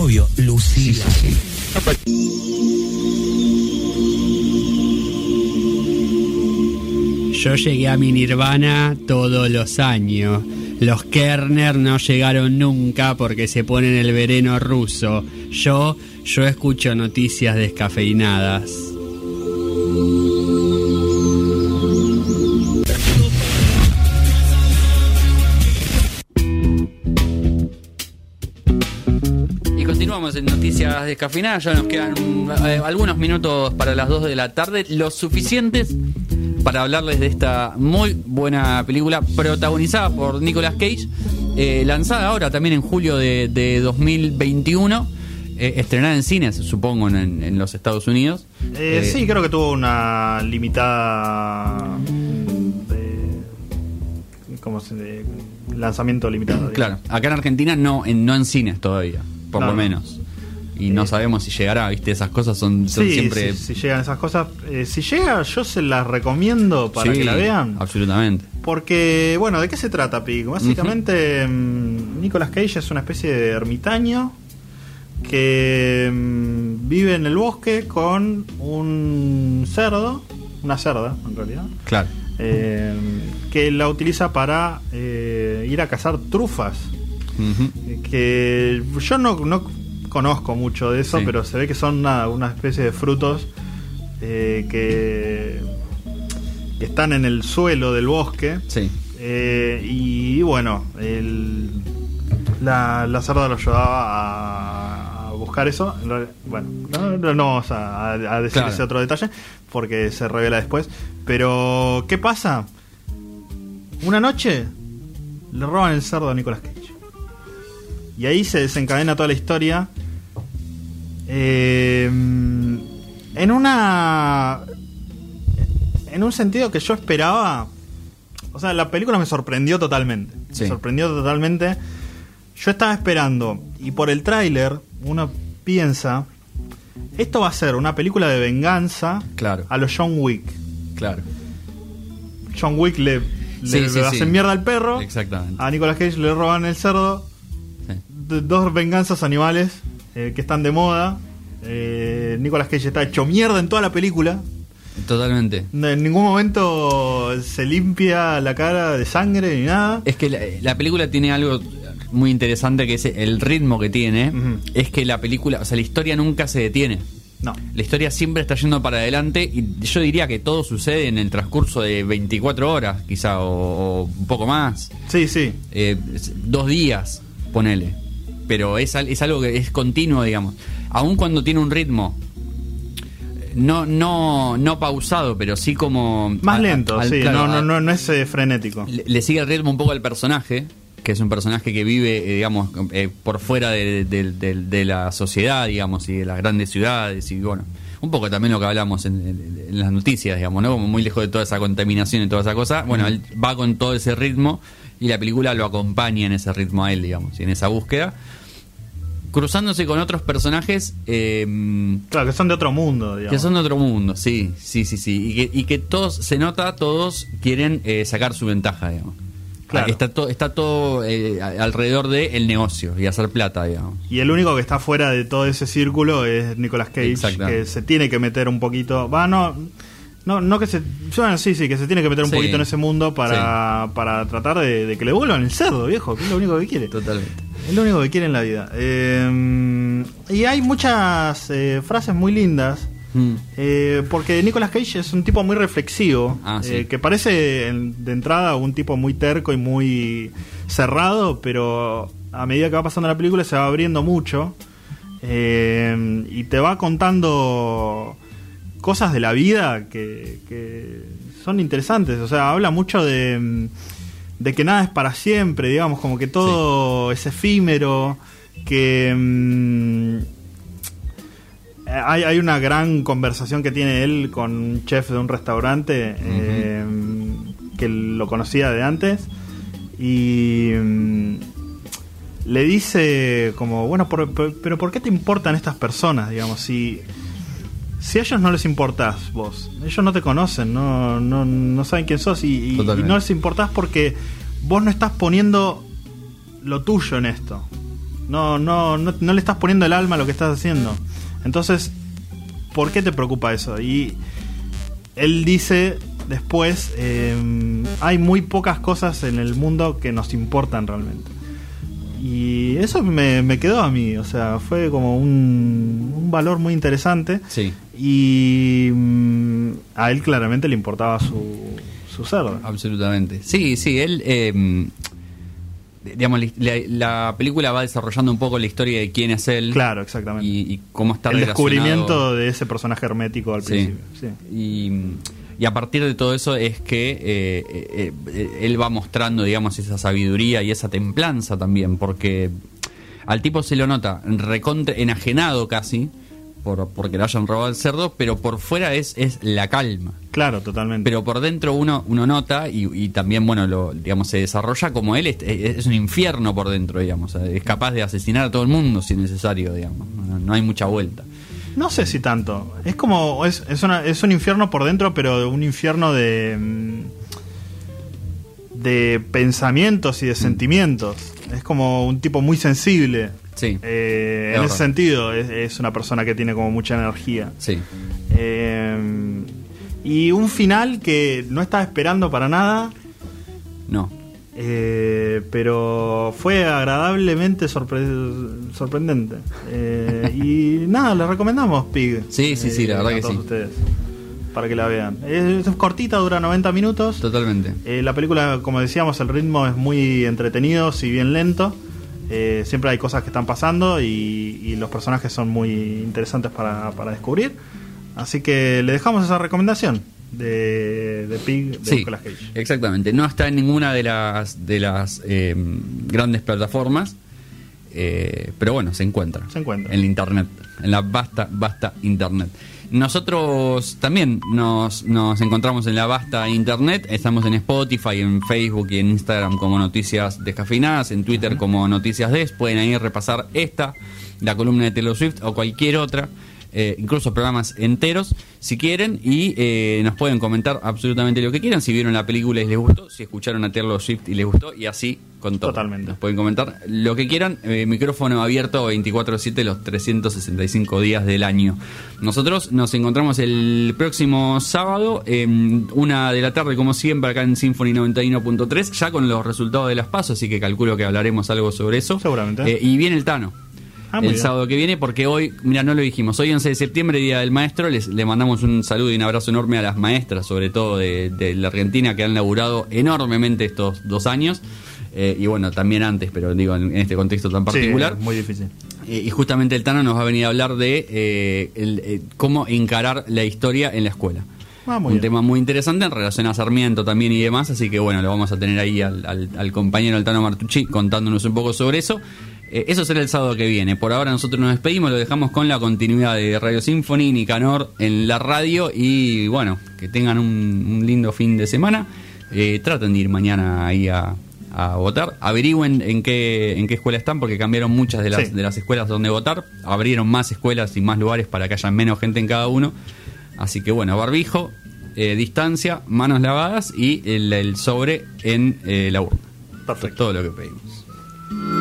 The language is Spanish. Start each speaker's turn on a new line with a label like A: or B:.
A: obvio, Lucía.
B: Yo llegué a mi Nirvana todos los años. Los Kerner no llegaron nunca porque se ponen el vereno ruso. Yo, yo escucho noticias descafeinadas. En noticias descafeinadas. Ya nos quedan eh, algunos minutos para las 2 de la tarde. Los suficientes para hablarles de esta muy buena película protagonizada por Nicolas Cage, eh, lanzada ahora también en julio de, de 2021, eh, estrenada en cines, supongo, en, en los Estados Unidos.
C: Eh, sí, creo que tuvo una limitada. De, ¿Cómo se de Lanzamiento limitado. digamos.
B: Claro, acá en Argentina no en, no en cines todavía, por
C: No,
B: lo
C: no.
B: menos. Y no sabemos si llegará, ¿viste? Esas cosas son, son
C: Sí,
B: siempre...
C: si, si llegan esas cosas. eh, si llega, yo se las recomiendo para
B: Sí,
C: que la vean.
B: Absolutamente.
C: Porque, bueno, ¿de qué se trata, Pico? Básicamente, mm, Nicolas Cage es una especie de ermitaño que mm, vive en el bosque con un cerdo, una cerda, en realidad,
B: Claro.
C: eh, que la utiliza para eh, ir a cazar trufas. Que yo no, no conozco mucho de eso,
B: Sí.
C: pero se ve que son una, una especie de frutos eh, que, que están en el suelo del bosque.
B: Sí.
C: Eh, y bueno, el- la, la cerda lo ayudaba a, a buscar eso. Bueno, no, no- no vamos a, a- a decir
B: Claro.
C: ese otro detalle porque se revela después. Pero, ¿qué pasa? Una noche le roban el cerdo a Nicolas Cage. Y ahí se desencadena toda la historia. Eh, en una. En un sentido que yo esperaba. O sea, la película me sorprendió totalmente.
B: Sí.
C: Me sorprendió totalmente. Yo estaba esperando. Y por el tráiler, uno piensa. Esto va a ser una película de venganza
B: Claro.
C: a los John Wick.
B: Claro.
C: John Wick le, le,
B: Sí, sí,
C: le hacen mierda al perro.
B: Exactamente.
C: A Nicolas Cage le roban el cerdo. Dos venganzas animales eh, que están de moda. Eh, Nicolas Cage está hecho mierda en toda la película.
B: Totalmente.
C: En ningún momento se limpia la cara de sangre ni nada.
B: Es que la, la película tiene algo muy interesante que es el ritmo que tiene. Es que la película, o sea, la historia nunca se detiene.
C: No.
B: La historia siempre está yendo para adelante y yo diría que todo sucede en el transcurso de 24 horas, quizá, o, o un poco más.
C: Sí, sí.
B: Eh, dos días, ponele. Pero es, es algo que es continuo, digamos. Aun cuando tiene un ritmo no no no pausado, pero sí como...
C: Más
B: al-
C: lento,
B: al-
C: sí.
B: claro,
C: no, no, no, no es eh, frenético.
B: le, le sigue el ritmo un poco al personaje, que es un personaje que vive, eh, digamos, eh, por fuera de, de- de- de la sociedad, digamos, y de las grandes ciudades, y bueno, un poco también lo que hablamos en, en- en las noticias, digamos, ¿no? Como muy lejos de toda esa contaminación y toda esa cosa. Bueno, él va con todo ese ritmo y la película lo acompaña en ese ritmo a él, digamos, y en esa búsqueda. Cruzándose con otros personajes eh,
C: Claro, que son de otro mundo, digamos.
B: que son de otro mundo, sí, sí, sí, sí. Y que, y que todos, se nota, todos quieren eh, sacar su ventaja, digamos.
C: Claro.
B: Está, todo está todo eh, alrededor del el negocio y hacer plata, digamos.
C: Y el único que está fuera de todo ese círculo es Nicolas Cage, que se tiene que meter un poquito. Va, no. No, no que se. Bueno, sí, sí, que se tiene que meter un
B: Sí.
C: poquito en ese mundo para, para tratar de, de que le vuelvan el cerdo, viejo, que es lo único que quiere.
B: Totalmente.
C: Es lo único que quiere en la vida. Eh, y hay muchas eh, frases muy lindas.
B: Mm.
C: eh, porque Nicolas Cage es un tipo muy reflexivo.
B: Ah, sí.
C: eh, que parece de entrada un tipo muy terco y muy cerrado. Pero a medida que va pasando la película se va abriendo mucho. eh, y te va contando cosas de la vida que, que son interesantes. O sea, habla mucho de, mm, de que nada es para siempre, digamos, como que todo es efímero, que mm, hay, hay una gran conversación que tiene él con un chef de un restaurante eh, que lo conocía de antes y mm, le dice como, bueno, por- por- pero ¿por qué te importan estas personas? Digamos, si, si a ellos no les importás vos, ellos no te conocen, no, no, no saben quién sos y, y- y
B: Totalmente.
C: no les importás porque vos no estás poniendo lo tuyo en esto. No, no, no, no le estás poniendo el alma a lo que estás haciendo. Entonces, ¿por qué te preocupa eso? Y él dice después, eh, hay muy pocas cosas en el mundo que nos importan realmente. Y eso me, me quedó a mí, o sea, fue como un, un valor muy interesante.
B: Sí.
C: Y mm, a él claramente le importaba su, su cerdo.
B: Absolutamente. Sí, sí, él. eh, digamos, la, la película va desarrollando un poco la historia de quién es él.
C: Claro, exactamente.
B: Y, y cómo está
C: el
B: relacionado.
C: descubrimiento de ese personaje hermético al
B: Sí.
C: principio. Sí.
B: Y, y a partir de todo eso es que eh, eh, eh, él va mostrando, digamos, esa sabiduría y esa templanza también, porque al tipo se lo nota recontra, enajenado casi, por, porque le hayan robado el cerdo, pero por fuera es, es la calma.
C: Claro, totalmente.
B: Pero por dentro uno, uno nota y, y también, bueno, lo, digamos, se desarrolla como él, es, es un infierno por dentro, digamos. Es capaz de asesinar a todo el mundo si es necesario, digamos. No, no hay mucha vuelta.
C: No sé si tanto. Es como. Es, es, una- es un infierno por dentro, pero un infierno de. Mm, de pensamientos y de sentimientos. Es como un tipo muy sensible.
B: Sí.
C: Eh, en ese sentido, es, es una persona que tiene como mucha energía.
B: Sí.
C: Eh, y un final que no estaba esperando para nada.
B: No.
C: Eh, pero fue agradablemente sorpre- sorprendente. Eh, y nada, le recomendamos Pig.
B: Sí, sí, sí, la verdad
C: a
B: que
C: todos
B: sí.
C: ustedes, para que la vean. Es, es cortita, dura 90 minutos.
B: Totalmente.
C: Eh, la película, como decíamos, el ritmo es muy entretenido, si bien lento. Eh, siempre hay cosas que están pasando y, y los personajes son muy interesantes para, para descubrir. Así que le dejamos esa recomendación de, de Pig de
B: Sí,
C: Nicolas Cage.
B: exactamente. No está en ninguna de las de las eh, grandes plataformas, eh, pero bueno, se encuentra.
C: Se encuentra.
B: En la internet, en la vasta, vasta internet. Nosotros también nos, nos encontramos en la vasta internet. Estamos en Spotify, en Facebook y en Instagram como Noticias Descafeinadas, en Twitter como Noticias Des. Pueden ahí repasar esta, la columna de Taylor Swift o cualquier otra. Eh, incluso programas enteros, si quieren, y eh, nos pueden comentar absolutamente lo que quieran, si vieron la película y les gustó, si escucharon a Taylor Swift y les gustó, y así con todo.
C: Totalmente.
B: Nos pueden comentar lo que quieran, eh, micrófono abierto 24/7 los 365 días del año. Nosotros nos encontramos el próximo sábado, en una de la tarde, como siempre, acá en Symphony 91.3, ya con los resultados de las pasos, así que calculo que hablaremos algo sobre eso.
C: Seguramente.
B: Eh, y viene el Tano.
C: Ah,
B: el
C: bien.
B: sábado que viene, porque hoy, mira, no lo dijimos, hoy 11 de septiembre, Día del Maestro, les, le mandamos un saludo y un abrazo enorme a las maestras, sobre todo de, de la Argentina, que han laburado enormemente estos dos años, eh, y bueno, también antes, pero digo, en, en este contexto tan particular.
C: Sí, muy difícil.
B: Eh, y justamente el Tano nos va a venir a hablar de eh, el, eh, cómo encarar la historia en la escuela.
C: Ah,
B: un
C: bien.
B: tema muy interesante en relación a Sarmiento también y demás, así que bueno, lo vamos a tener ahí al, al- al compañero el Tano Martucci contándonos un poco sobre eso. Eh, eso será el sábado que viene. Por ahora nosotros nos despedimos, lo dejamos con la continuidad de Radio Symphony, Nicanor en la radio y bueno, que tengan un, un lindo fin de semana. Eh, traten de ir mañana ahí a, a votar. Averigüen en qué, en qué escuela están porque cambiaron muchas de las,
C: Sí.
B: de las escuelas donde votar. Abrieron más escuelas y más lugares para que haya menos gente en cada uno. Así que bueno, barbijo, eh, distancia, manos lavadas y el, el sobre en eh, la urna.
C: Perfecto.
B: Todo lo que pedimos.